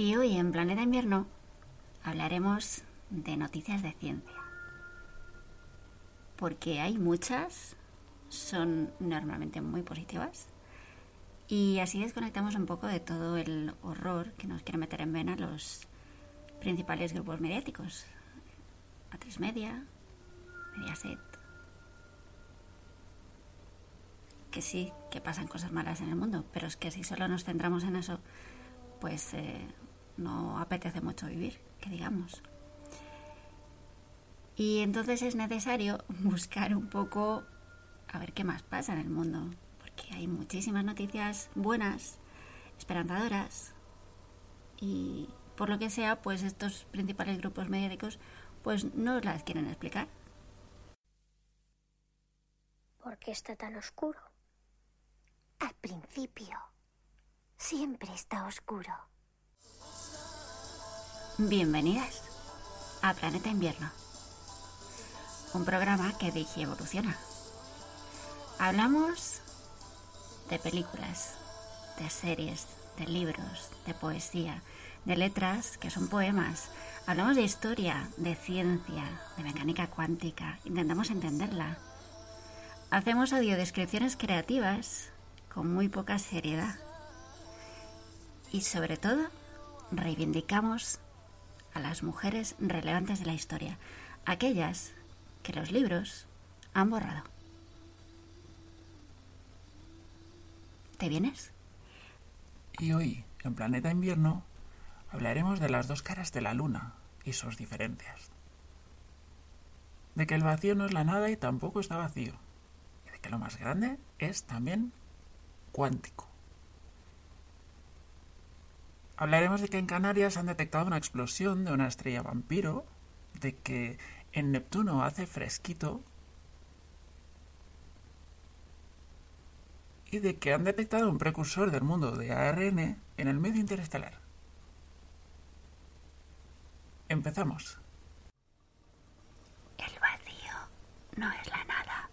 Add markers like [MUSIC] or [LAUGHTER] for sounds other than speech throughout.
Y hoy en Planeta Invierno hablaremos de noticias de ciencia. Porque hay muchas, son normalmente muy positivas. Y así desconectamos un poco de todo el horror que nos quiere meter en vena los principales grupos mediáticos. A3 Media, Mediaset. Que sí, que pasan cosas malas en el mundo, pero es que si solo nos centramos en eso, pues eh, no apetece mucho vivir, que digamos. Y entonces es necesario [LAUGHS] buscar un poco a ver qué más pasa en el mundo, porque hay muchísimas noticias buenas, esperanzadoras, y por lo que sea, pues estos principales grupos mediáticos pues no las quieren explicar. ¿Por qué está tan oscuro? Al principio, siempre está oscuro. Bienvenidas a Planeta Invierno, un programa que dije evoluciona. Hablamos de películas, de series, de libros, de poesía, de letras que son poemas. Hablamos de historia, de ciencia, de mecánica cuántica, intentamos entenderla. Hacemos audiodescripciones creativas con muy poca seriedad. Y sobre todo, reivindicamos a las mujeres relevantes de la historia, aquellas que los libros han borrado. ¿Te vienes? Y hoy, en Planeta Invierno, hablaremos de las dos caras de la luna y sus diferencias. De que el vacío no es la nada y tampoco está vacío. Y de que lo más grande es también cuántico. Hablaremos de que en Canarias han detectado una explosión de una estrella vampiro, de que en Neptuno hace fresquito y de que han detectado un precursor del mundo de ARN en el medio interestelar. Empezamos. El vacío no es la nada.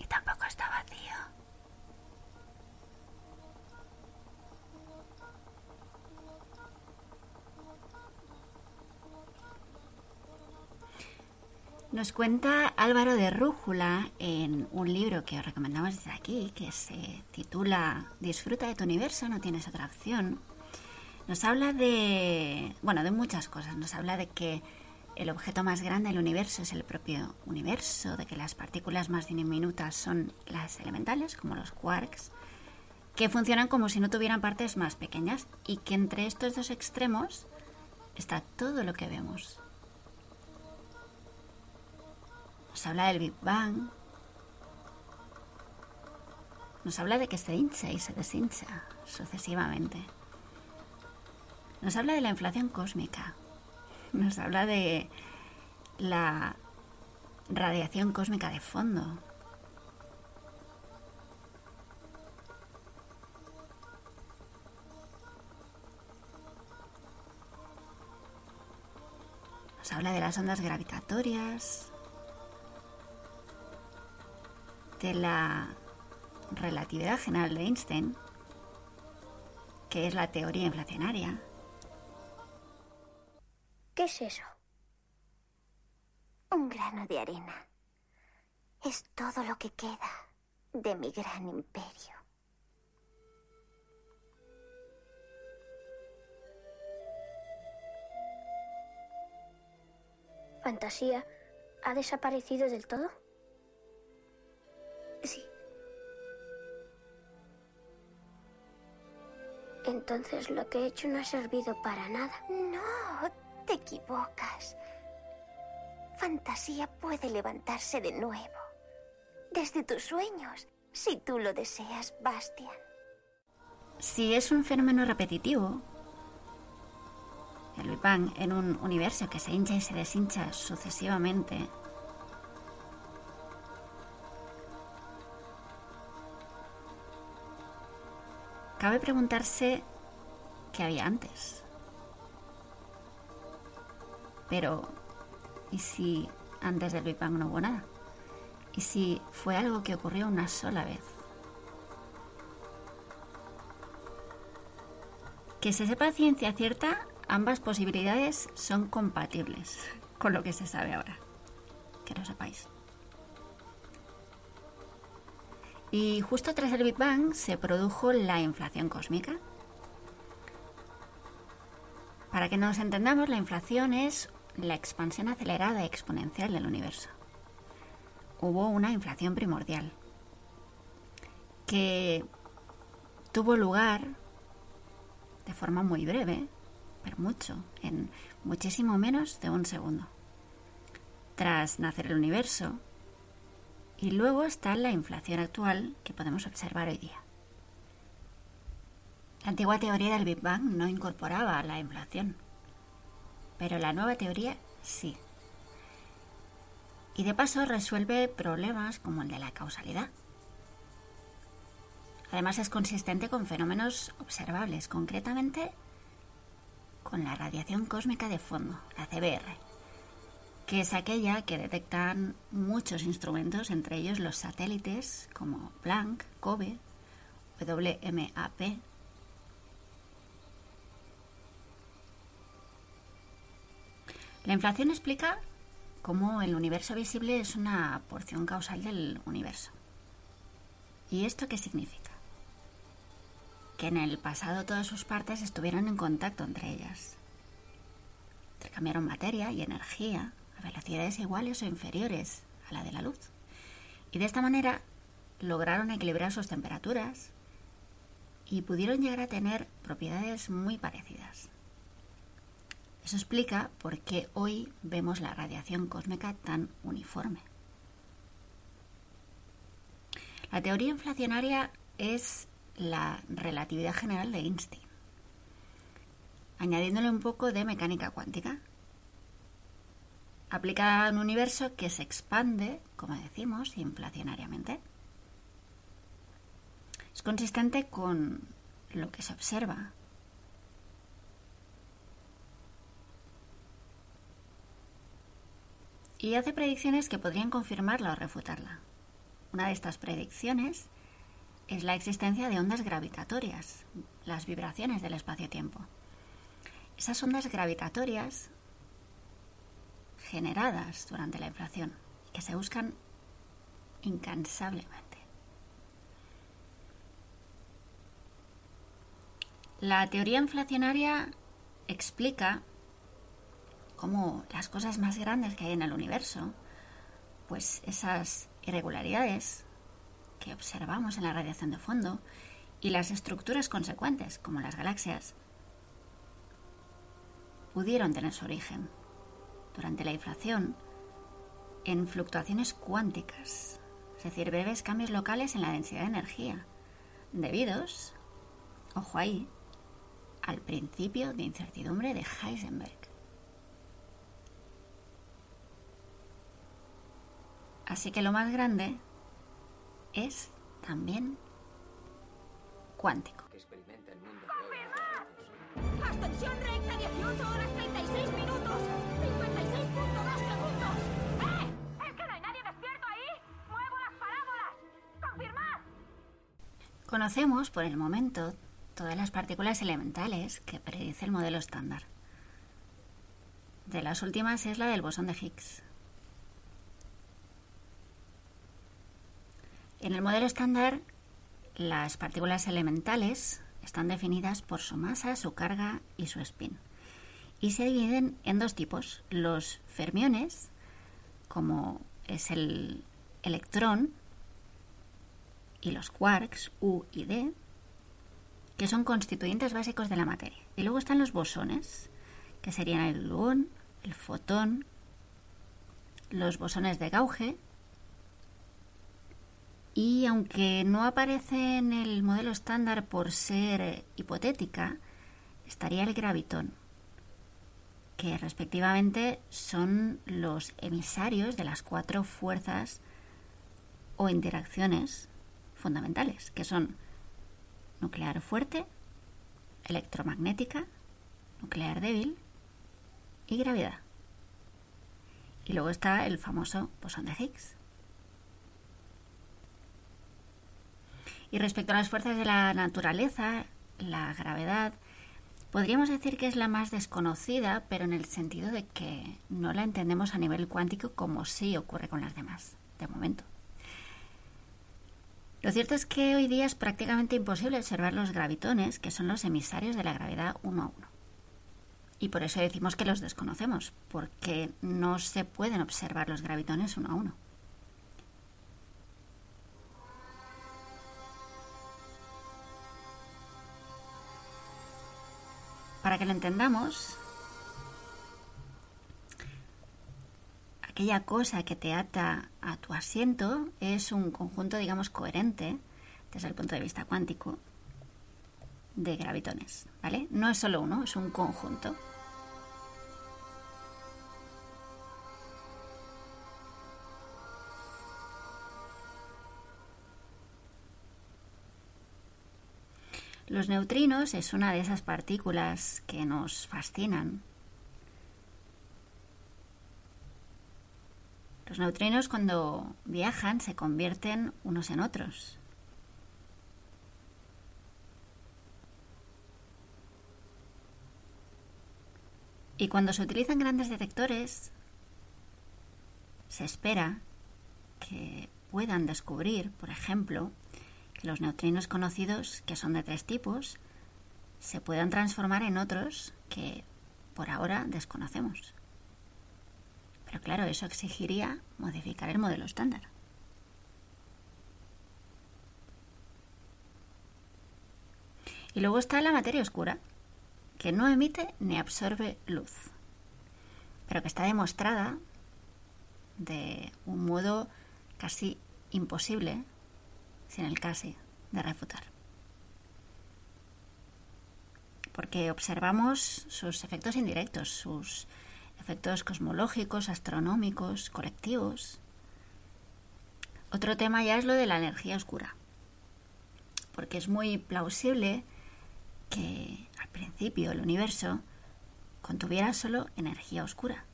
Y tampoco está vacío. Nos cuenta Álvaro de Rújula en un libro que os recomendamos desde aquí, que se titula Disfruta de tu universo, no tienes otra opción. Nos habla de, bueno, de muchas cosas. Nos habla de que el objeto más grande del universo es el propio universo, de que las partículas más diminutas son las elementales, como los quarks, que funcionan como si no tuvieran partes más pequeñas y que entre estos dos extremos está todo lo que vemos. Nos habla del Big Bang. Nos habla de que se hincha y se deshincha sucesivamente. Nos habla de la inflación cósmica. Nos habla de la radiación cósmica de fondo. Nos habla de las ondas gravitatorias, de la relatividad general de Einstein, que es la teoría inflacionaria. ¿Qué es eso? Un grano de arena. Es todo lo que queda de mi gran imperio. ¿Fantasía ha desaparecido del todo? Sí, Entonces lo que he hecho no ha servido para nada. no, te equivocas. Fantasía puede levantarse de nuevo. Desde tus sueños, si tú lo deseas, Bastian. Si es un fenómeno repetitivo, el Big Bang en un universo que se hincha y se deshincha sucesivamente, cabe preguntarse qué había antes. Pero, ¿y si antes del Big Bang no hubo nada? ¿Y si fue algo que ocurrió una sola vez? Que se sepa ciencia cierta, ambas posibilidades son compatibles con lo que se sabe ahora. Que lo sepáis. Y justo tras el Big Bang se produjo la inflación cósmica. Para que nos entendamos, la inflación es la expansión acelerada y exponencial del universo. Hubo una inflación primordial que tuvo lugar de forma muy breve, pero mucho, en muchísimo menos de un segundo. Tras nacer el universo, y luego está la inflación actual que podemos observar hoy día. La antigua teoría del Big Bang no incorporaba la inflación, pero la nueva teoría sí. Y de paso resuelve problemas como el de la causalidad. Además es consistente con fenómenos observables, concretamente con la radiación cósmica de fondo, la CBR, que es aquella que detectan muchos instrumentos, entre ellos los satélites como Planck, COBE, WMAP. La inflación explica cómo el universo visible es una porción causal del universo. ¿Y esto qué significa? Que en el pasado todas sus partes estuvieron en contacto entre ellas. Intercambiaron materia y energía velocidades iguales o inferiores a la de la luz. Y de esta manera lograron equilibrar sus temperaturas y pudieron llegar a tener propiedades muy parecidas. Eso explica por qué hoy vemos la radiación cósmica tan uniforme. La teoría inflacionaria es la relatividad general de Einstein, añadiéndole un poco de mecánica cuántica aplicada a un universo que se expande, como decimos, inflacionariamente. Es consistente con lo que se observa. Y hace predicciones que podrían confirmarla o refutarla. Una de estas predicciones es la existencia de ondas gravitatorias, las vibraciones del espacio-tiempo. Esas ondas gravitatorias generadas durante la inflación y que se buscan incansablemente. La teoría inflacionaria explica cómo las cosas más grandes que hay en el universo, pues esas irregularidades que observamos en la radiación de fondo y las estructuras consecuentes, como las galaxias, pudieron tener su origen durante la inflación en fluctuaciones cuánticas, es decir, breves cambios locales en la densidad de energía, debidos, ojo ahí, al principio de incertidumbre de Heisenberg. Así que lo más grande es también cuántico. Ascensión recta 18 horas 36 minutos. Conocemos por el momento todas las partículas elementales que predice el modelo estándar. De las últimas es la del bosón de Higgs. En el modelo estándar, las partículas elementales están definidas por su masa, su carga y su spin. Y se dividen en dos tipos, los fermiones, como es el electrón, y los quarks, U y D, que son constituyentes básicos de la materia. Y luego están los bosones, que serían el gluón, el fotón, los bosones de Gauge, y aunque no aparece en el modelo estándar por ser eh, hipotética, estaría el gravitón, que respectivamente son los emisarios de las cuatro fuerzas o interacciones fundamentales, que son nuclear fuerte, electromagnética, nuclear débil y gravedad. Y luego está el famoso bosón de Higgs. Y respecto a las fuerzas de la naturaleza, la gravedad Podríamos decir que es la más desconocida, pero en el sentido de que no la entendemos a nivel cuántico como sí ocurre con las demás, de momento. Lo cierto es que hoy día es prácticamente imposible observar los gravitones, que son los emisarios de la gravedad uno a uno. Y por eso decimos que los desconocemos, porque no se pueden observar los gravitones uno a uno. Para que lo entendamos, aquella cosa que te ata a tu asiento es un conjunto, digamos, coherente desde el punto de vista cuántico de gravitones, ¿vale? No es solo uno, es un conjunto. Los neutrinos es una de esas partículas que nos fascinan. Los neutrinos cuando viajan se convierten unos en otros. Y cuando se utilizan grandes detectores, se espera que puedan descubrir, por ejemplo, que los neutrinos conocidos, que son de tres tipos, se puedan transformar en otros que por ahora desconocemos. Pero claro, eso exigiría modificar el modelo estándar. Y luego está la materia oscura, que no emite ni absorbe luz, pero que está demostrada de un modo casi imposible sin el casi de refutar. Porque observamos sus efectos indirectos, sus efectos cosmológicos, astronómicos, colectivos. Otro tema ya es lo de la energía oscura, porque es muy plausible que al principio el universo contuviera solo energía oscura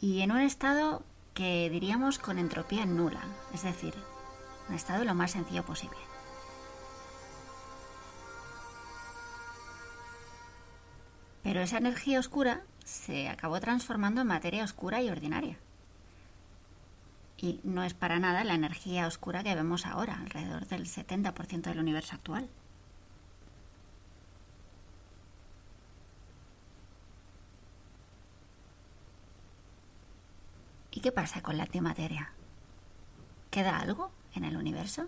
y en un estado que diríamos con entropía nula, es decir, un estado lo más sencillo posible. Pero esa energía oscura se acabó transformando en materia oscura y ordinaria. Y no es para nada la energía oscura que vemos ahora, alrededor del 70% del universo actual. ¿Y qué pasa con la antimateria? ¿Queda algo? en el universo?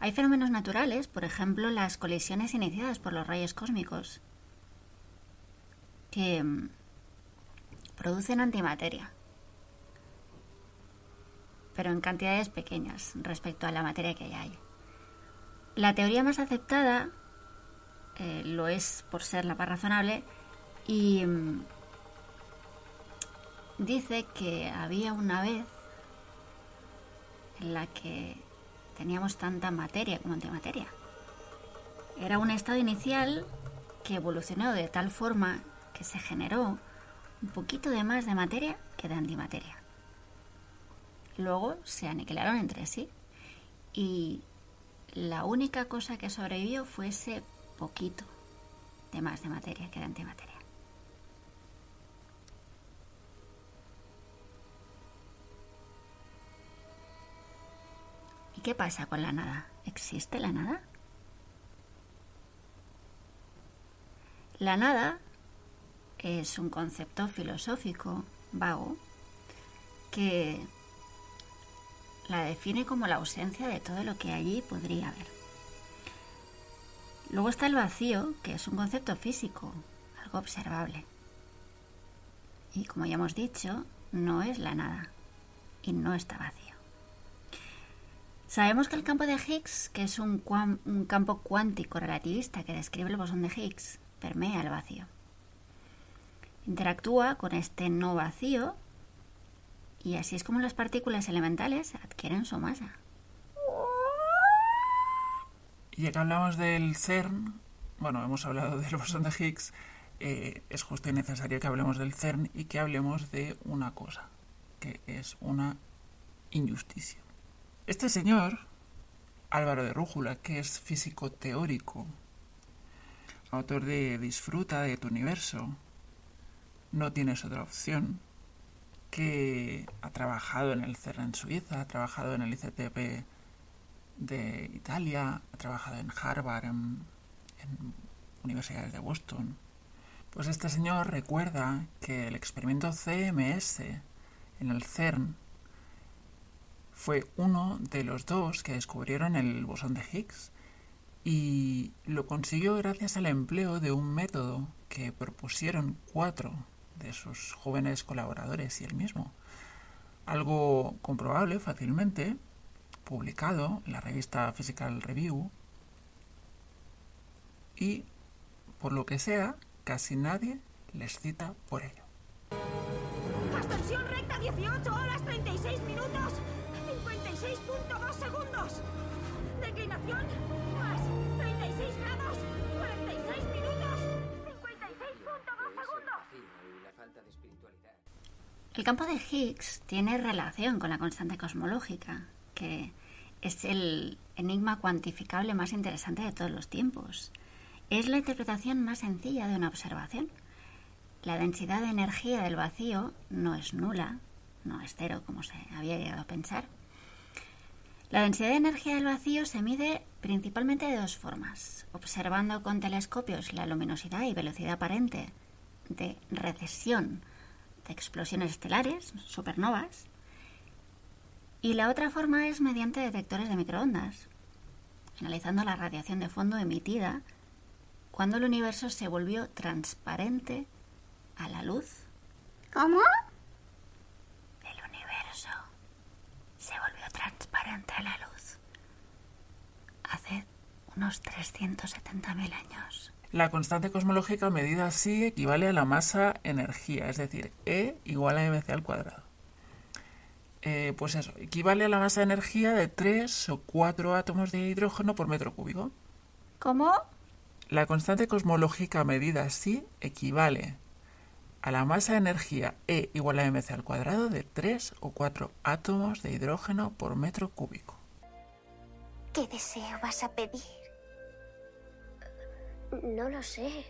Hay fenómenos naturales, por ejemplo, las colisiones iniciadas por los rayos cósmicos, que mm, producen antimateria, pero en cantidades pequeñas respecto a la materia que hay. La teoría más aceptada eh, lo es por ser la más razonable y mm, dice que había una vez en la que teníamos tanta materia como antimateria. Era un estado inicial que evolucionó de tal forma que se generó un poquito de más de materia que de antimateria. Luego se aniquilaron entre sí y la única cosa que sobrevivió fue ese poquito de más de materia que de antimateria. ¿Y qué pasa con la nada? ¿Existe la nada? La nada es un concepto filosófico vago que la define como la ausencia de todo lo que allí podría haber. Luego está el vacío, que es un concepto físico, algo observable. Y como ya hemos dicho, no es la nada y no está vacío. Sabemos que el campo de Higgs, que es un, campo cuántico relativista que describe el bosón de Higgs, permea el vacío. Interactúa con este no vacío y así es como las partículas elementales adquieren su masa. Y ya que hablamos del CERN, bueno, hemos hablado del bosón de Higgs, eh, es justo y necesario que hablemos del CERN y que hablemos de una cosa, que es una injusticia. Este señor Álvaro de Rújula, que es físico teórico, autor de Disfruta de tu universo, no tienes otra opción, que ha trabajado en el CERN en Suiza, ha trabajado en el ICTP de Italia, ha trabajado en Harvard, en, en universidades de Boston. Pues este señor recuerda que el experimento CMS en el CERN fue uno de los dos que descubrieron el bosón de Higgs y lo consiguió gracias al empleo de un método que propusieron cuatro de sus jóvenes colaboradores y él mismo. Algo comprobable fácilmente, publicado en la revista Physical Review y, por lo que sea, casi nadie les cita por ello. Recta 18 horas 36 minutos. 56.2 segundos. Declinación más 36 grados 46 minutos. 56.2 segundos. y la falta de espiritualidad. El campo de Higgs tiene relación con la constante cosmológica, que es el enigma cuantificable más interesante de todos los tiempos. Es la interpretación más sencilla de una observación. La densidad de energía del vacío no es nula, no es cero como se había llegado a pensar. La densidad de energía del vacío se mide principalmente de dos formas, observando con telescopios la luminosidad y velocidad aparente de recesión de explosiones estelares, supernovas, y la otra forma es mediante detectores de microondas, analizando la radiación de fondo emitida cuando el universo se volvió transparente a la luz. ¿Cómo? El universo se volvió a la luz hace unos 370.000 años. La constante cosmológica medida así equivale a la masa-energía, es decir, E igual a mc al cuadrado. Eh, pues eso, equivale a la masa-energía de 3 o 4 átomos de hidrógeno por metro cúbico. ¿Cómo? La constante cosmológica medida así equivale a la masa-energía E igual a mc al cuadrado de 3 o 4 átomos de hidrógeno por metro cúbico. ¿Qué deseo vas a pedir? No lo sé.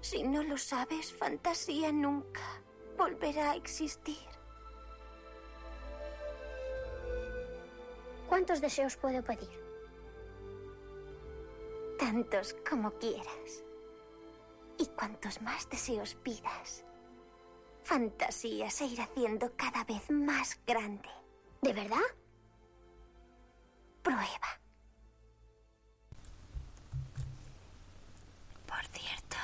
Si no lo sabes, fantasía nunca volverá a existir. ¿Cuántos deseos puedo pedir? Tantos como quieras. Y cuantos más deseos pidas, fantasía se irá haciendo cada vez más grande. ¿De verdad? Prueba. Por cierto.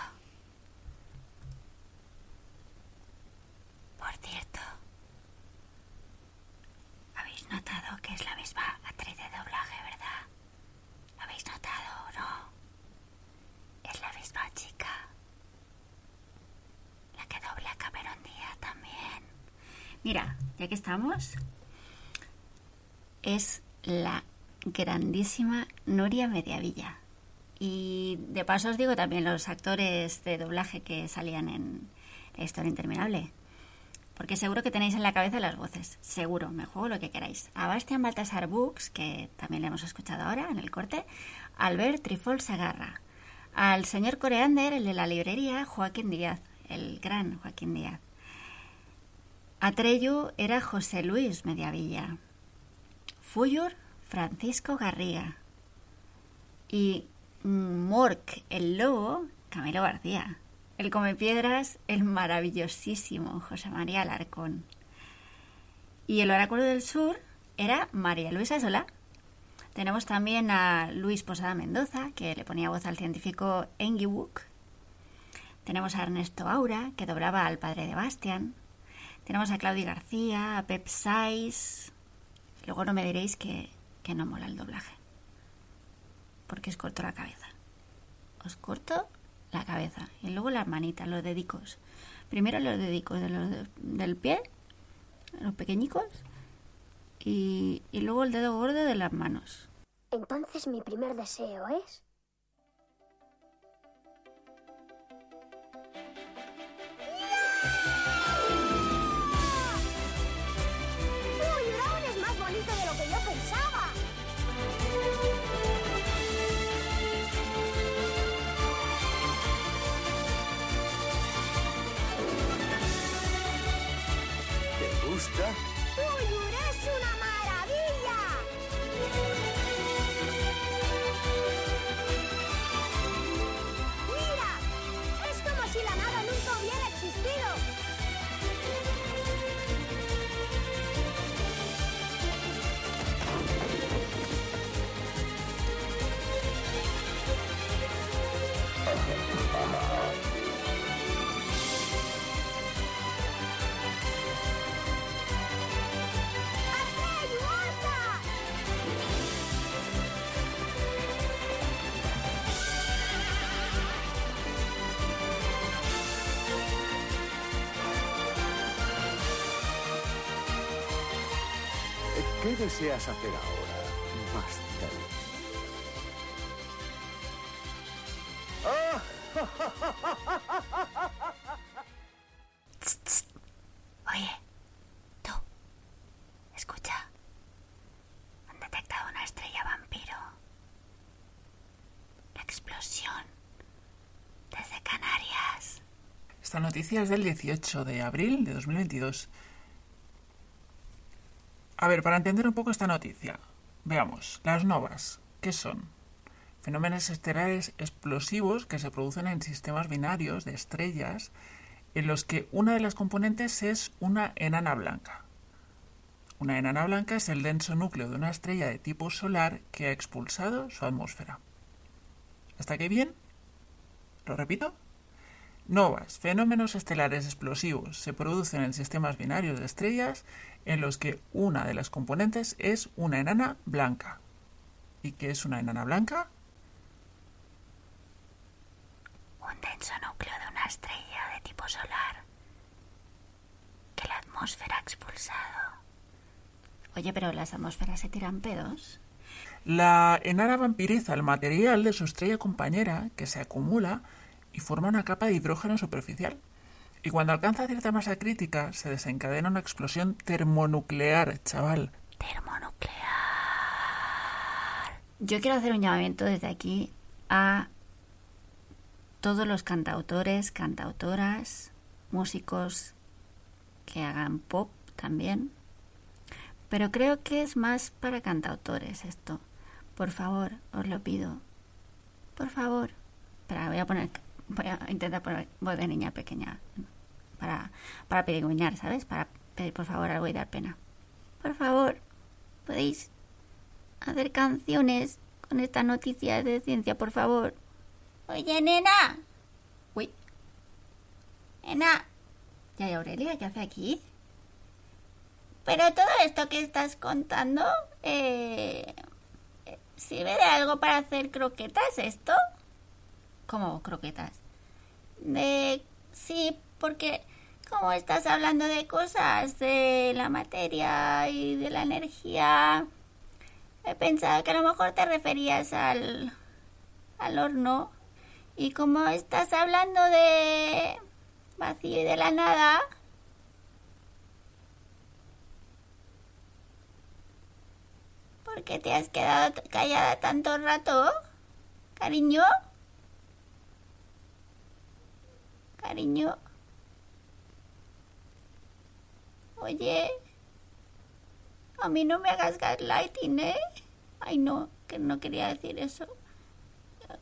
Por cierto. ¿Habéis notado que es la misma actriz de doblaje, verdad? ¿Lo habéis notado o no? Es la misma chica. Que dobla a Díaz también. Mira, ya que estamos, es la grandísima Nuria Mediavilla. Y de paso os digo también los actores de doblaje que salían en la historia interminable. Porque seguro que tenéis en la cabeza las voces. Seguro, me juego lo que queráis. A Bastian Baltasar Books, que también le hemos escuchado ahora en el corte. Albert Trifol Segarra. Al señor Coreander, el de la librería, Joaquín Díaz. El gran Joaquín Díaz. Atreyu era José Luis Mediavilla. Fuyur, Francisco Garriga. Y Mork, el lobo, Camilo García. El come piedras, el maravillosísimo José María Alarcón. Y el oráculo del sur era María Luisa Solá. Tenemos también a Luis Posada Mendoza, que le ponía voz al científico Engiwuk. Tenemos a Ernesto Aura, que doblaba al padre de Bastian. Tenemos a Claudia García, a Pep Sais. Luego no me diréis que, que no mola el doblaje. Porque os corto la cabeza. Os corto la cabeza. Y luego las manitas, los dedicos. Primero los dedicos del pie, los pequeñicos. Y, y luego el dedo gordo de las manos. Entonces mi primer deseo es... deseas hacer ahora, Master? [LAUGHS] Oye, tú, escucha. Han detectado una estrella vampiro. La explosión. Desde Canarias. Esta noticia es del 18 de abril de 2022. Ver, para entender un poco esta noticia, veamos, las novas, ¿qué son? Fenómenos estelares explosivos que se producen en sistemas binarios de estrellas en los que una de las componentes es una enana blanca. Una enana blanca es el denso núcleo de una estrella de tipo solar que ha expulsado su atmósfera. ¿Hasta aquí bien? ¿Lo repito? Novas, fenómenos estelares explosivos, se producen en sistemas binarios de estrellas en los que una de las componentes es una enana blanca. ¿Y qué es una enana blanca? Un denso núcleo de una estrella de tipo solar que la atmósfera ha expulsado. Oye, pero las atmósferas se tiran pedos. La enana vampiriza el material de su estrella compañera que se acumula y forma una capa de hidrógeno superficial. Y cuando alcanza cierta masa crítica se desencadena una explosión termonuclear, chaval. Termonuclear. Yo quiero hacer un llamamiento desde aquí a todos los cantautores, cantautoras, músicos que hagan pop también. Pero creo que es más para cantautores esto. Por favor, os lo pido. Por favor. Espera, voy a poner. Voy a intentar poner voz de niña pequeña. Para, para pedigüeñar, ¿sabes? Para pedir por favor algo y dar pena. Por favor, podéis hacer canciones con estas noticias de ciencia, por favor. Oye, nena. Uy. Nena. ¿Ya hay Aurelia? ¿Qué hace aquí? Pero todo esto que estás contando, eh, ¿sirve de algo para hacer croquetas esto? ¿Cómo croquetas? De... Sí, porque como estás hablando de cosas de la materia y de la energía, he pensado que a lo mejor te referías al, al horno. Y como estás hablando de vacío y de la nada, ¿por qué te has quedado callada tanto rato, cariño? Cariño. Oye, a mí no me hagas gaslighting, ¿eh? Ay, no, que no quería decir eso.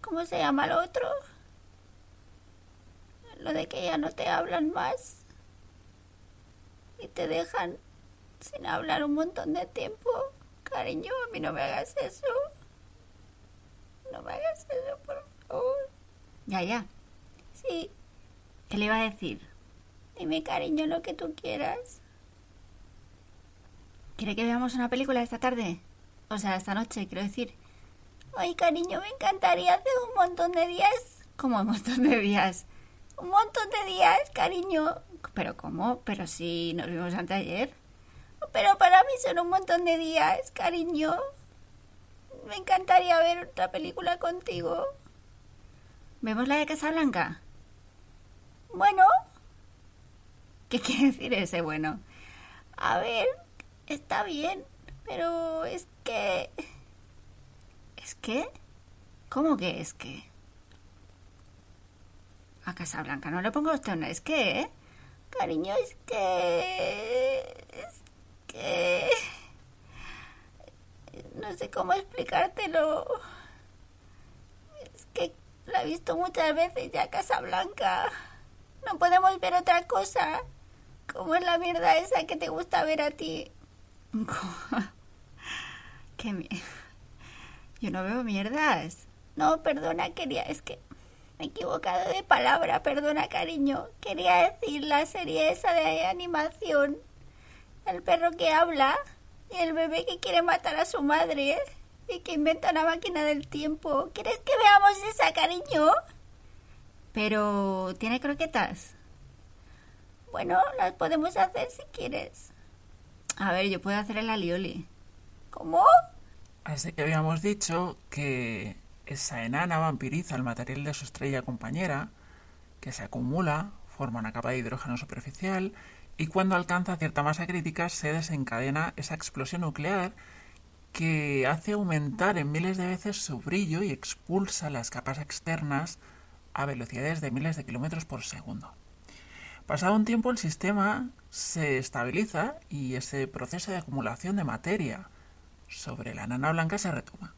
¿Cómo se llama el otro? Lo de que ya no te hablan más. Y te dejan sin hablar un montón de tiempo. Cariño, a mí no me hagas eso. No me hagas eso, por favor. Ya, ya. Sí. ¿Qué le iba a decir? Dime, cariño, lo que tú quieras. ¿Quiere que veamos una película esta tarde? O sea, esta noche, quiero decir. Ay, cariño, me encantaría hace un montón de días. ¿Cómo un montón de días? Un montón de días, cariño. ¿Pero cómo? Pero si nos vimos anteayer. Pero para mí son un montón de días, cariño. Me encantaría ver otra película contigo. ¿Vemos la de Casablanca? Bueno. ¿Qué quiere decir ese bueno? A ver, está bien, pero es que... ¿Es que? ¿Cómo que es que? A Casablanca no le pongo usted una es que, ¿eh? Cariño, es que... Es que... No sé cómo explicártelo. Es que la he visto muchas veces ya Casablanca. No podemos ver otra cosa. ¿Cómo es la mierda esa que te gusta ver a ti? [LAUGHS] Qué mierda. Yo no veo mierdas. No, perdona, quería, es que me he equivocado de palabra, perdona, cariño. Quería decir la serie esa de animación. El perro que habla y el bebé que quiere matar a su madre y que inventa una máquina del tiempo. ¿Quieres que veamos esa, cariño? Pero, ¿tiene croquetas? Bueno, las podemos hacer si quieres. A ver, yo puedo hacer el alioli. ¿Cómo? Así que habíamos dicho que esa enana vampiriza el material de su estrella compañera, que se acumula, forma una capa de hidrógeno superficial y cuando alcanza cierta masa crítica se desencadena esa explosión nuclear que hace aumentar en miles de veces su brillo y expulsa las capas externas a velocidades de miles de kilómetros por segundo. Pasado un tiempo el sistema se estabiliza y ese proceso de acumulación de materia sobre la nana blanca se retoma.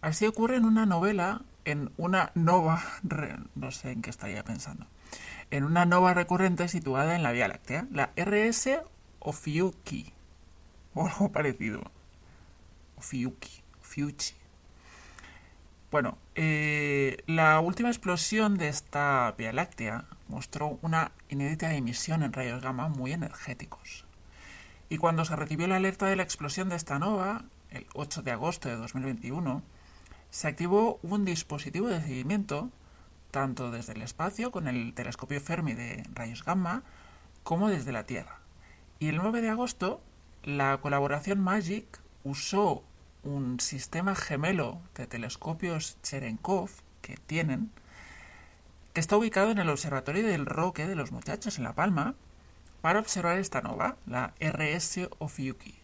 Así ocurre en una novela, en una nova, [LAUGHS] no sé en qué estaría pensando, en una nova recurrente situada en la Vía Láctea, la RS Ophiuchi, o algo parecido. Ophiuchi. Bueno, eh, la última explosión de esta Vía Láctea mostró una inédita emisión en rayos gamma muy energéticos. Y cuando se recibió la alerta de la explosión de esta nova, el 8 de agosto de 2021, se activó un dispositivo de seguimiento tanto desde el espacio con el telescopio Fermi de rayos gamma como desde la Tierra. Y el 9 de agosto, la colaboración MAGIC usó un sistema gemelo de telescopios Cherenkov que tienen, que está ubicado en el Observatorio del Roque de los Muchachos en La Palma, para observar esta nova, la RS Ophiuchi.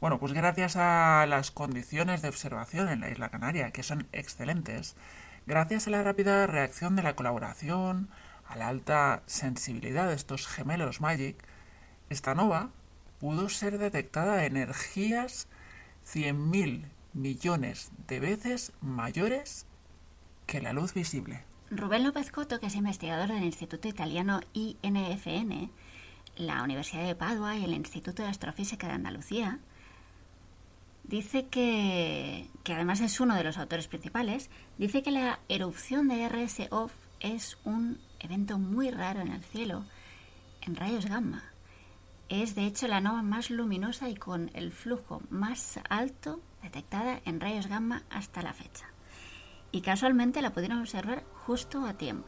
Bueno, pues gracias a las condiciones de observación en la isla Canaria, que son excelentes, gracias a la rápida reacción de la colaboración, a la alta sensibilidad de estos gemelos Magic, esta nova pudo ser detectada energías 100.000 millones de veces mayores que la luz visible. Rubén López Coto, que es investigador del Instituto Italiano INFN, la Universidad de Padua y el Instituto de Astrofísica de Andalucía, dice que, que además es uno de los autores principales, dice que la erupción de RS-OFF es un evento muy raro en el cielo en rayos gamma. Es de hecho la nova más luminosa y con el flujo más alto detectada en rayos gamma hasta la fecha. Y casualmente la pudieron observar justo a tiempo.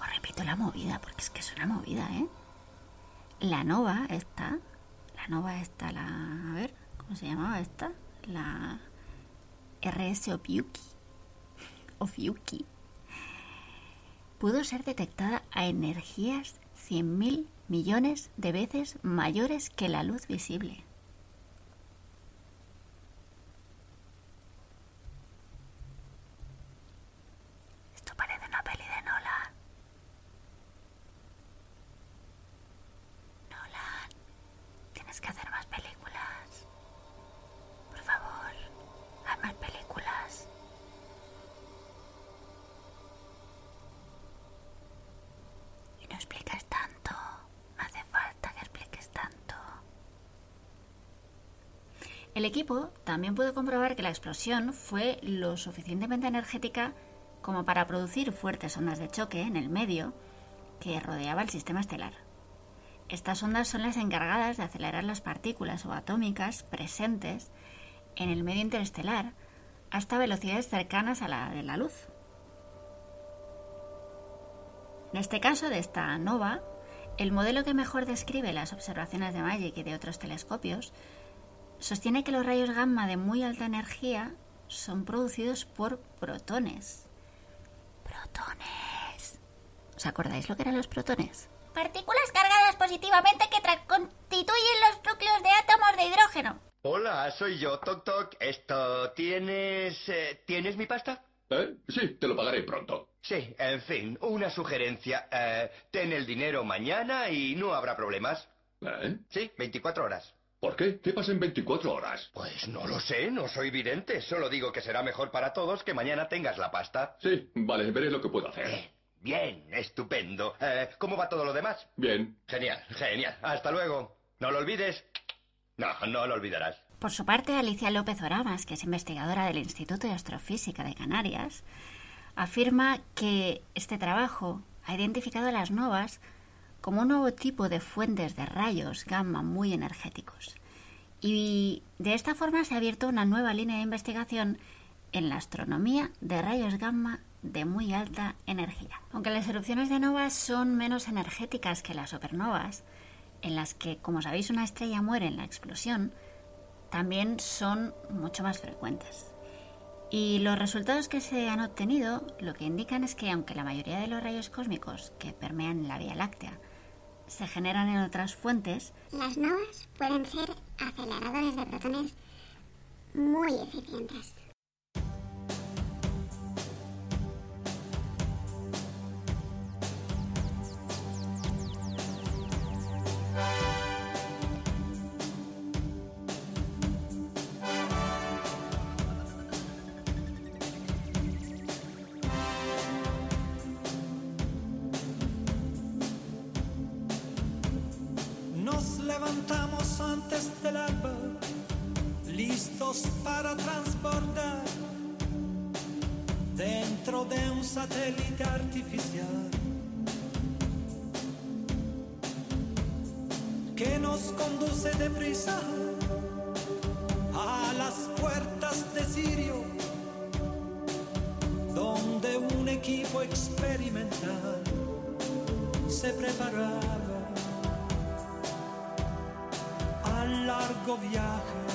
Os repito la movida, porque es que es una movida, ¿eh? La nova esta, la nova esta, la... a ver, ¿cómo se llamaba esta? La RS Ophiuchi. [LAUGHS] Ophiuchi pudo ser detectada a energías 100.000 millones de veces mayores que la luz visible. Esto parece una peli de Nolan. Nolan, tienes que hacer más películas. Por favor, haz más películas. Y no explicas tanto. No hace falta que expliques tanto. El también pudo comprobar que la explosión fue lo suficientemente energética como para producir fuertes ondas de choque en el medio que rodeaba el sistema estelar. Estas ondas son las encargadas de acelerar las partículas subatómicas presentes en el medio interestelar hasta velocidades cercanas a la de la luz. En este caso de esta nova, el modelo que mejor describe las observaciones de Magic y de otros telescopios sostiene que los rayos gamma de muy alta energía son producidos por protones. Protones. ¿Os acordáis lo que eran los protones? Partículas cargadas positivamente que constituyen los núcleos de átomos de hidrógeno. Hola, soy yo, Toc Toc. Esto, ¿tienes... eh, ¿Tienes mi pasta? ¿Eh? Sí, te lo pagaré pronto. Sí, en fin, una sugerencia. Eh, ten el dinero mañana y no habrá problemas. ¿Eh? Sí, 24 horas. ¿Por qué? ¿Qué pasa en 24 horas? Pues no lo sé, no soy vidente. Solo digo que será mejor para todos que mañana tengas la pasta. Sí, vale, veré lo que puedo hacer. Bien, bien, estupendo. Eh, ¿Cómo va todo lo demás? Bien. Genial, genial. Hasta luego. No lo olvides. No, no lo olvidarás. Por su parte, Alicia López Oramas, que es investigadora del Instituto de Astrofísica de Canarias, afirma que este trabajo ha identificado las novas como un nuevo tipo de fuentes de rayos gamma muy energéticos. Y de esta forma se ha abierto una nueva línea de investigación en la astronomía de rayos gamma de muy alta energía. Aunque las erupciones de novas son menos energéticas que las supernovas, en las que, como sabéis, una estrella muere en la explosión, también son mucho más frecuentes. Y los resultados que se han obtenido lo que indican es que aunque la mayoría de los rayos cósmicos que permean la Vía Láctea se generan en otras fuentes. Las NOAs pueden ser aceleradores de protones muy eficientes. para transbordar dentro de un satélite artificial que nos conduce de deprisa a las puertas de Sirio, donde un equipo experimental se preparaba al largo viaje.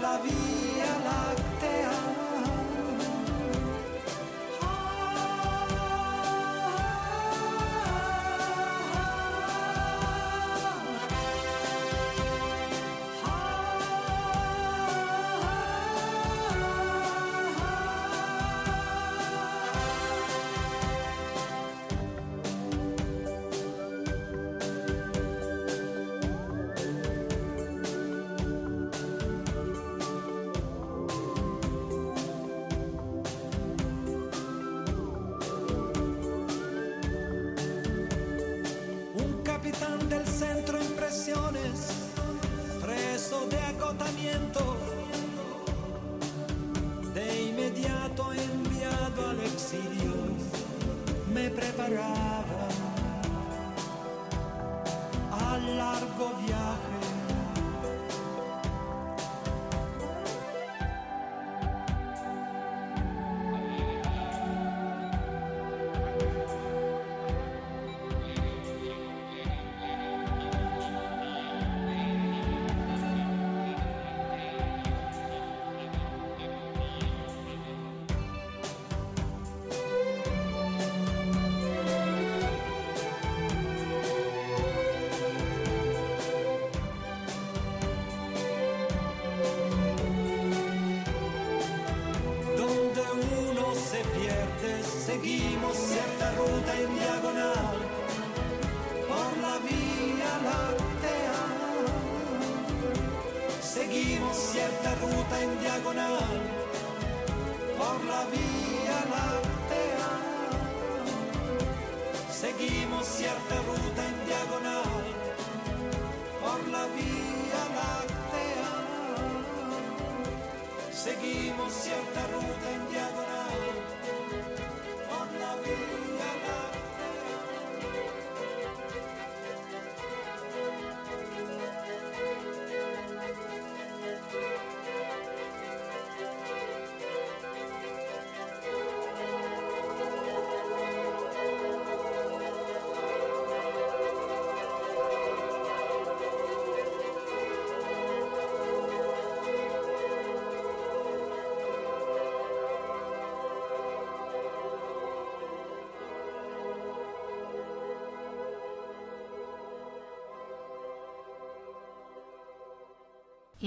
la vida. seguimos cierta ruta en diagonal por la vía láctea. Seguimos cierta ruta en diagonal.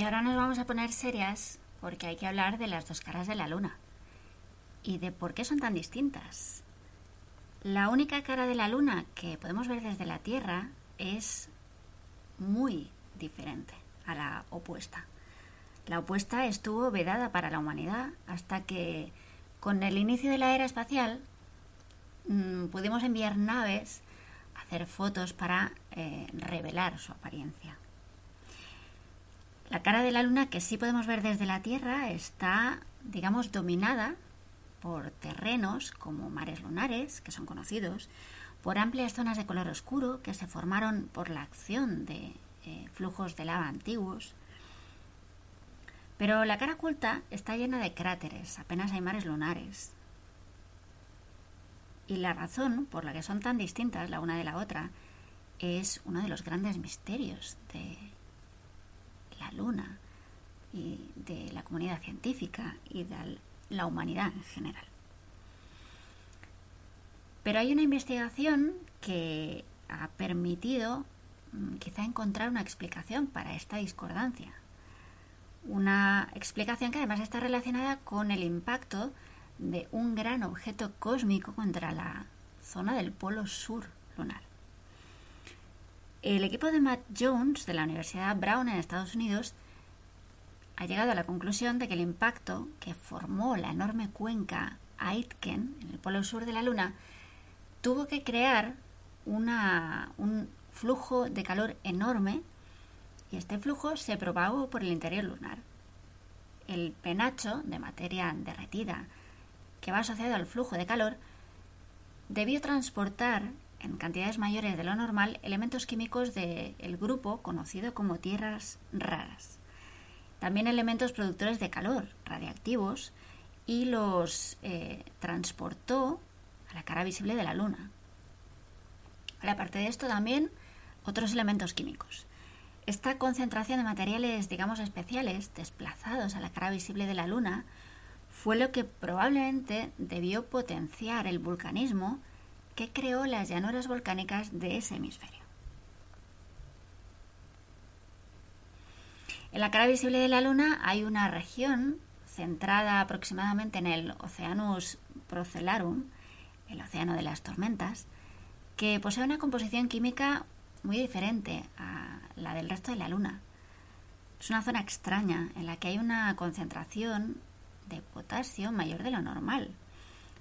Ahora nos vamos a poner serias porque hay que hablar de las dos caras de la luna y de por qué son tan distintas. La única cara de la luna que podemos ver desde la Tierra es muy diferente a la opuesta. La opuesta estuvo vedada para la humanidad hasta que con el inicio de la era espacial mm, pudimos enviar naves a hacer fotos para eh, revelar su apariencia. La cara de la luna que sí podemos ver desde la Tierra está, digamos, dominada por terrenos como mares lunares, que son conocidos, por amplias zonas de color oscuro que se formaron por la acción de eh, flujos de lava antiguos. Pero la cara oculta está llena de cráteres, apenas hay mares lunares. Y la razón por la que son tan distintas la una de la otra es uno de los grandes misterios de la Luna y de la comunidad científica y de la humanidad en general. Pero hay una investigación que ha permitido mm, quizá encontrar una explicación para esta discordancia. Una explicación que además está relacionada con el impacto de un gran objeto cósmico contra la zona del polo sur lunar. El equipo de Matt Jones de la Universidad Brown en Estados Unidos ha llegado a la conclusión de que el impacto que formó la enorme cuenca Aitken en el polo sur de la Luna tuvo que crear un flujo de calor enorme y este flujo se propagó por el interior lunar. El penacho de materia derretida que va asociado al flujo de calor debió transportar en cantidades mayores de lo normal elementos químicos del grupo conocido como tierras raras. También elementos productores de calor, radiactivos, y los eh, transportó a la cara visible de la Luna. aparte de esto, también otros elementos químicos. Esta concentración de materiales, digamos, especiales, desplazados a la cara visible de la Luna, fue lo que probablemente debió potenciar el vulcanismo que creó las llanuras volcánicas de ese hemisferio. En la cara visible de la Luna hay una región centrada aproximadamente en el Oceanus Procellarum, el océano de las tormentas, que posee una composición química muy diferente a la del resto de la Luna. Es una zona extraña en la que hay una concentración de potasio mayor de lo normal.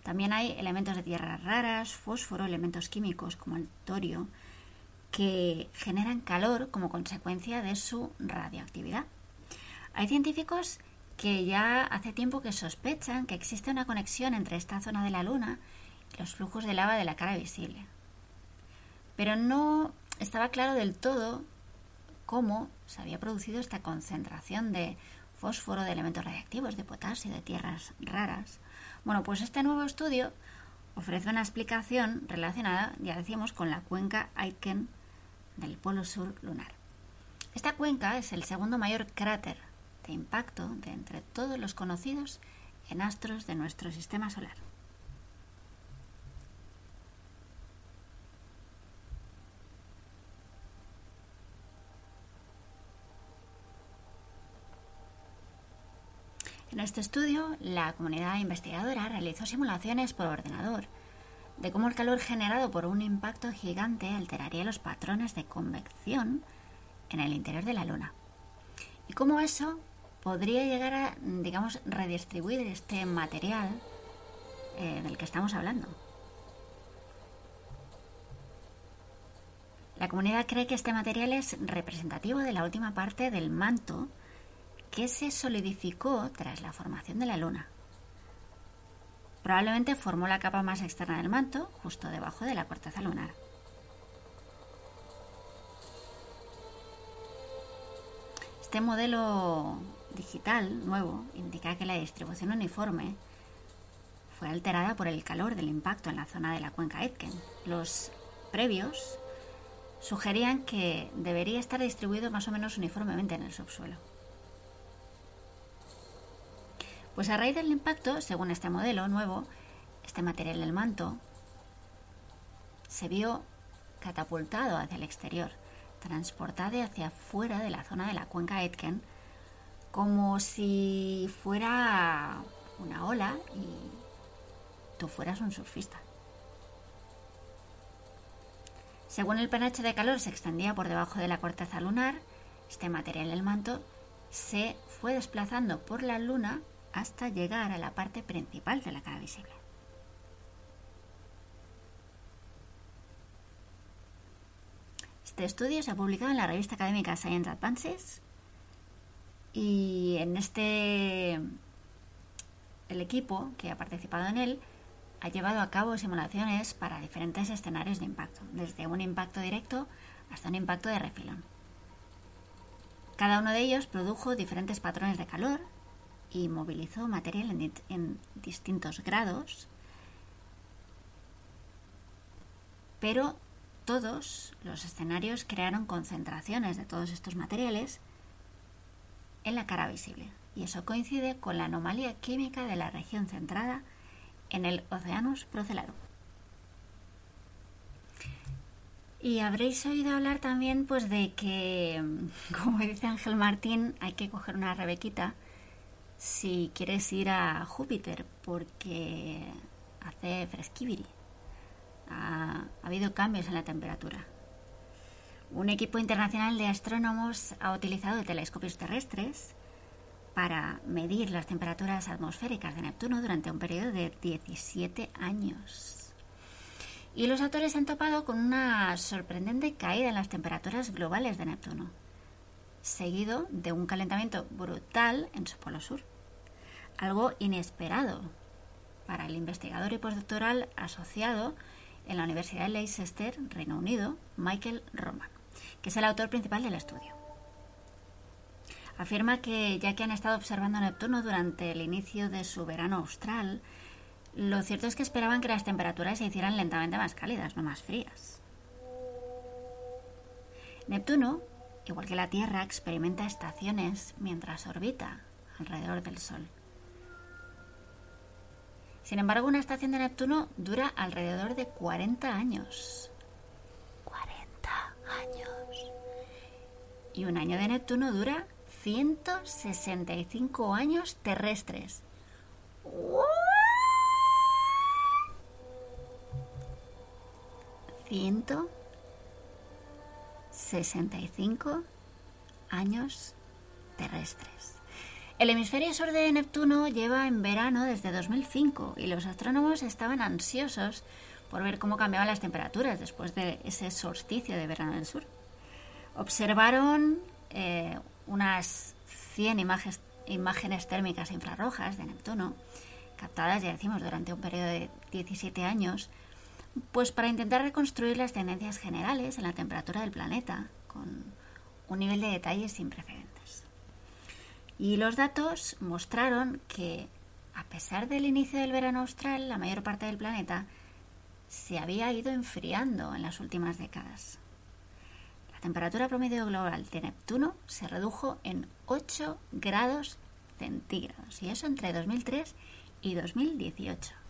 También hay elementos de tierras raras, fósforo, elementos químicos como el torio, que generan calor como consecuencia de su radioactividad. Hay científicos que ya hace tiempo que sospechan que existe una conexión entre esta zona de la Luna y los flujos de lava de la cara visible. Pero no estaba claro del todo cómo se había producido esta concentración de fósforo, de elementos radiactivos, de potasio, de tierras raras. Bueno, pues este nuevo estudio ofrece una explicación relacionada, ya decimos, con la cuenca Aitken del Polo Sur lunar. Esta cuenca es el segundo mayor cráter de impacto de entre todos los conocidos en astros de nuestro sistema solar. En este estudio, la comunidad investigadora realizó simulaciones por ordenador de cómo el calor generado por un impacto gigante alteraría los patrones de convección en el interior de la Luna. Y cómo eso podría llegar a, digamos, redistribuir este material eh, del que estamos hablando. La comunidad cree que este material es representativo de la última parte del manto que se solidificó tras la formación de la Luna. Probablemente formó la capa más externa del manto, justo debajo de la corteza lunar. Este modelo digital nuevo indica que la distribución uniforme fue alterada por el calor del impacto en la zona de la cuenca Aitken. Los previos sugerían que debería estar distribuido más o menos uniformemente en el subsuelo. Pues a raíz del impacto, según este modelo nuevo, este material del manto se vio catapultado hacia el exterior, transportado hacia fuera de la zona de la cuenca Aitken como si fuera una ola y tú fueras un surfista. Según el penacho de calor se extendía por debajo de la corteza lunar, este material del manto se fue desplazando por la luna hasta llegar a la parte principal de la cara visible. Este estudio se ha publicado en la revista académica Science Advances y en este el equipo que ha participado en él ha llevado a cabo simulaciones para diferentes escenarios de impacto, desde un impacto directo hasta un impacto de refilón. Cada uno de ellos produjo diferentes patrones de calor y movilizó material en, di- en distintos grados, pero todos los escenarios crearon concentraciones de todos estos materiales en la cara visible. Y eso coincide con la anomalía química de la región centrada en el Oceanus Procellarum. Y habréis oído hablar también pues de que, [LAUGHS] como dice Ángel Martín, hay que coger una rebequita si quieres ir a Júpiter porque hace fresquibiri. Ha, ha habido cambios en la temperatura. Un equipo internacional de astrónomos ha utilizado telescopios terrestres para medir las temperaturas atmosféricas de Neptuno durante un periodo de 17 años. Y los autores han topado con una sorprendente caída en las temperaturas globales de Neptuno, seguido de un calentamiento brutal en su polo sur. Algo inesperado para el investigador y postdoctoral asociado en la Universidad de Leicester, Reino Unido, Michael Roman, que es el autor principal del estudio. Afirma que ya que han estado observando Neptuno durante el inicio de su verano austral, lo cierto es que esperaban que las temperaturas se hicieran lentamente más cálidas, no más frías. Neptuno, igual que la Tierra, experimenta estaciones mientras orbita alrededor del Sol. Sin embargo, una estación de Neptuno dura alrededor de 40 años. 40 años. Y un año de Neptuno dura 165 años terrestres. Ciento 65 años terrestres. El hemisferio sur de Neptuno lleva en verano desde 2005 y los astrónomos estaban ansiosos por ver cómo cambiaban las temperaturas después de ese solsticio de verano del sur. Observaron eh, unas 100 imágenes, imágenes térmicas infrarrojas de Neptuno, captadas, ya decimos, durante un periodo de 17 años, pues para intentar reconstruir las tendencias generales en la temperatura del planeta, con un nivel de detalle sin precedentes. Y los datos mostraron que, a pesar del inicio del verano austral, la mayor parte del planeta se había ido enfriando en las últimas décadas. La temperatura promedio global de Neptuno se redujo en 8 grados centígrados, y eso entre 2003 y 2018.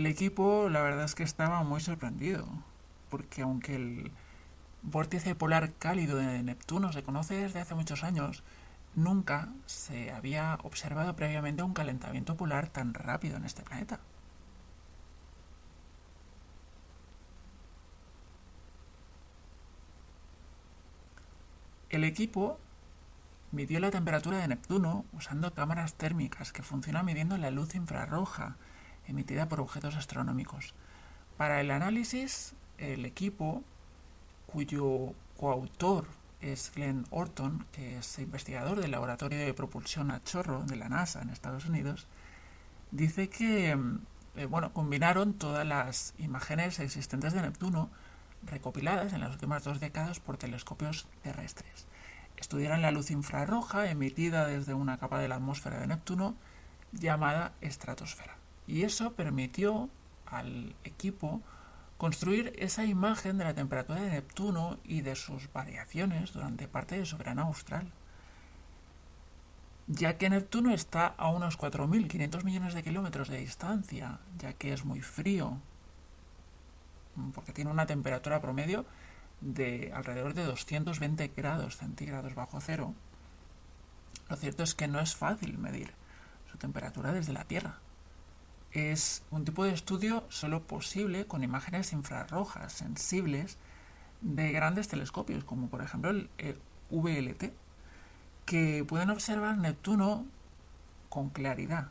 El equipo, la verdad es que estaba muy sorprendido, porque aunque el vórtice polar cálido de Neptuno se conoce desde hace muchos años, nunca se había observado previamente un calentamiento polar tan rápido en este planeta. El equipo midió la temperatura de Neptuno usando cámaras térmicas que funcionan midiendo la luz infrarroja emitida por objetos astronómicos. Para el análisis, el equipo, cuyo coautor es Glenn Orton, que es investigador del Laboratorio de Propulsión a Chorro de la NASA en Estados Unidos, dice que eh, bueno, combinaron todas las imágenes existentes de Neptuno recopiladas en las últimas dos décadas por telescopios terrestres. Estudiaron la luz infrarroja emitida desde una capa de la atmósfera de Neptuno llamada estratosfera. Y eso permitió al equipo construir esa imagen de la temperatura de Neptuno y de sus variaciones durante parte de su verano austral. ya que Neptuno está a unos 4.500 millones de kilómetros de distancia, ya que es muy frío, porque tiene una temperatura promedio de alrededor de 220 grados centígrados bajo cero. Lo cierto es que no es fácil medir su temperatura desde la Tierra. Es un tipo de estudio solo posible con imágenes infrarrojas sensibles de grandes telescopios, como por ejemplo el, VLT, que pueden observar Neptuno con claridad.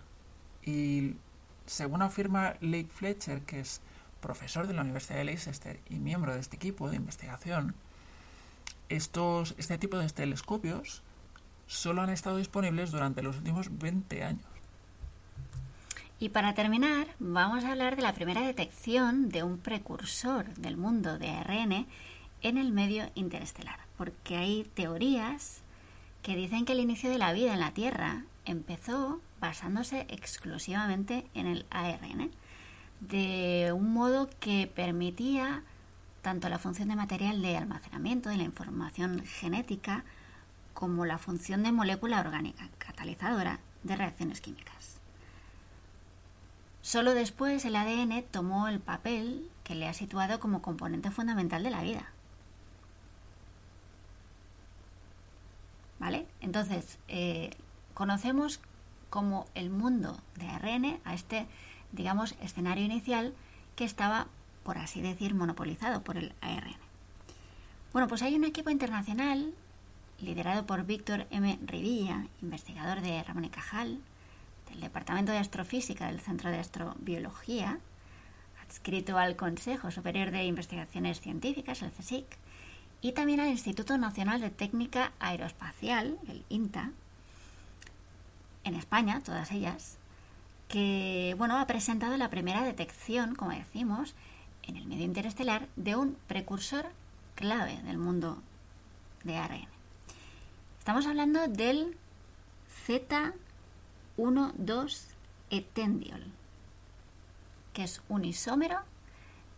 Y según afirma Lake Fletcher, que es profesor de la Universidad de Leicester y miembro de este equipo de investigación, estos, este tipo de telescopios solo han estado disponibles durante los últimos 20 años. Y para terminar, vamos a hablar de la primera detección de un precursor del mundo de ARN en el medio interestelar, porque hay teorías que dicen que el inicio de la vida en la Tierra empezó basándose exclusivamente en el ARN, de un modo que permitía tanto la función de material de almacenamiento de la información genética como la función de molécula orgánica catalizadora de reacciones químicas. Solo después el ADN tomó el papel que le ha situado como componente fundamental de la vida. ¿Vale? Entonces, eh, conocemos como el mundo de ARN a este, digamos, escenario inicial que estaba, por así decir, monopolizado por el ARN. Bueno, pues hay un equipo internacional liderado por Víctor M. Rivilla, investigador de Ramón y Cajal, del Departamento de Astrofísica del Centro de Astrobiología, adscrito al Consejo Superior de Investigaciones Científicas, el CSIC, y también al Instituto Nacional de Técnica Aeroespacial, el INTA, en España, todas ellas, que bueno, ha presentado la primera detección, como decimos, en el medio interestelar de un precursor clave del mundo de ARN. Estamos hablando del Z12 etendiol, que es un isómero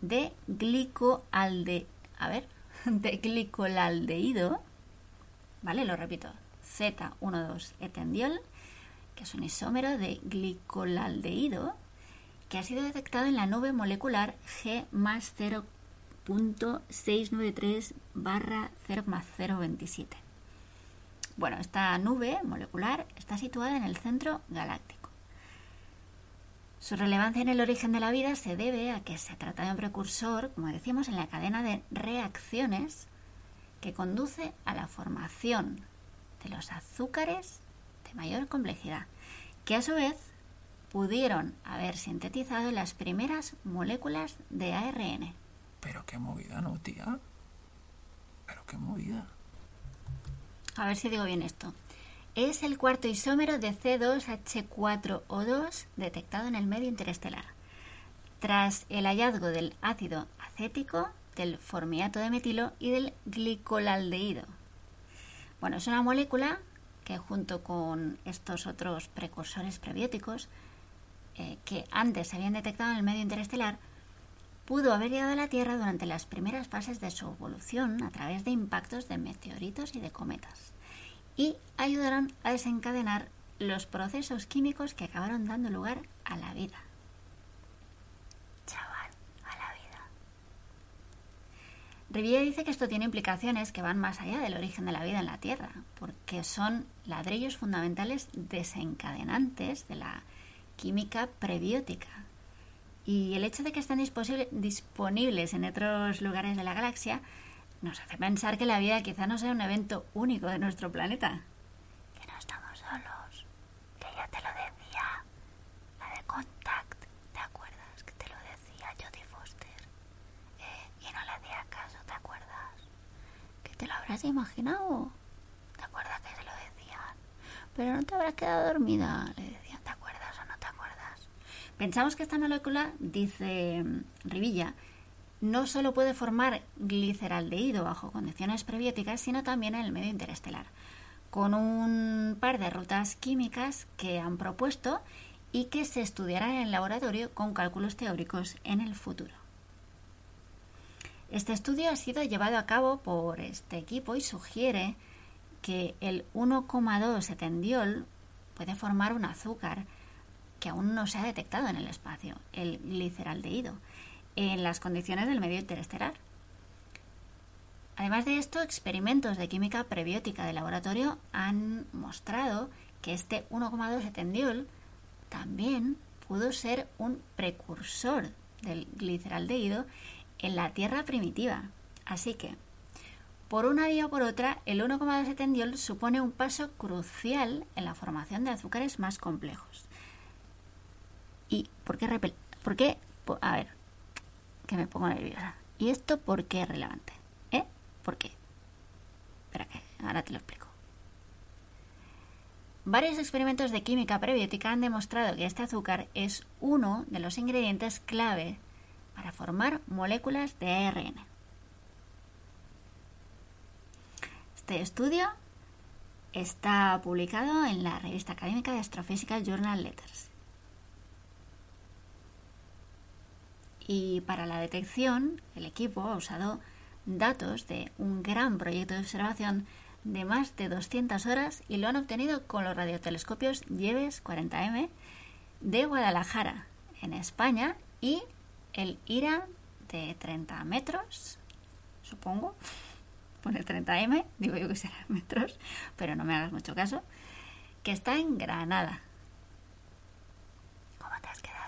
de glicoalde, [LAUGHS] glicolaldeído, ¿vale? Lo repito, Z12 etendiol, que es un isómero de glicolaldeído que ha sido detectado en la nube molecular G más 0.693 barra 0,027. Bueno, esta nube molecular está situada en el centro galáctico. Su relevancia en el origen de la vida se debe a que se trata de un precursor, como decimos, en la cadena de reacciones que conduce a la formación de los azúcares de mayor complejidad, que a su vez pudieron haber sintetizado las primeras moléculas de ARN. Pero qué movida, ¿no, tía? Pero qué movida. A ver si digo bien esto. Es el cuarto isómero de C2H4O2 detectado en el medio interestelar. Tras el hallazgo del ácido acético, del formiato de metilo y del glicolaldeído. Bueno, es una molécula que junto con estos otros precursores prebióticos eh, que antes se habían detectado en el medio interestelar, pudo haber llegado a la Tierra durante las primeras fases de su evolución a través de impactos de meteoritos y de cometas, y ayudaron a desencadenar los procesos químicos que acabaron dando lugar a la vida. Chaval, a la vida. Rivière dice que esto tiene implicaciones que van más allá del origen de la vida en la Tierra, porque son ladrillos fundamentales desencadenantes de la química prebiótica. Y el hecho de que estén disponibles en otros lugares de la galaxia nos hace pensar que la vida quizá no sea un evento único de nuestro planeta. Que no estamos solos. Que ya te lo decía. La de Contact. ¿Te acuerdas que te lo decía Jodie Foster? Eh, y no le hacía caso, ¿te acuerdas? Que te lo habrás imaginado. ¿Te acuerdas que se lo decían? Pero no te habrás quedado dormida, decían. ¿Te acuerdas o no te acuerdas? Pensamos que esta molécula, dice Rivilla, no solo puede formar gliceraldehído bajo condiciones prebióticas, sino también en el medio interestelar, con un par de rutas químicas que han propuesto y que se estudiarán en el laboratorio con cálculos teóricos en el futuro. Este estudio ha sido llevado a cabo por este equipo y sugiere que el 1,2 etendiol puede formar un azúcar que aún no se ha detectado en el espacio, el gliceraldehído, en las condiciones del medio interestelar. Además de esto, experimentos de química prebiótica de laboratorio han mostrado que este 1,2 etendiol también pudo ser un precursor del gliceraldehído en la Tierra primitiva. Así que, por una vía o por otra, el 1,2 etendiol supone un paso crucial en la formación de azúcares más complejos. ¿Y por qué? repel- ¿Por qué? A ver, que me pongo nerviosa. ¿Y esto por qué es relevante? ¿Eh? ¿Por qué? Espera que ahora te lo explico. Varios experimentos de química prebiótica han demostrado que este azúcar es uno de los ingredientes clave para formar moléculas de ARN. Este estudio está publicado en la revista académica de Astrophysical Journal Letters. Y para la detección, el equipo ha usado datos de un gran proyecto de observación de más de 200 horas y lo han obtenido con los radiotelescopios Lleves 40M de Guadalajara, en España, y el IRA de 30 metros, supongo, pone 30M, digo yo que será metros, pero no me hagas mucho caso, que está en Granada. ¿Cómo te has quedado?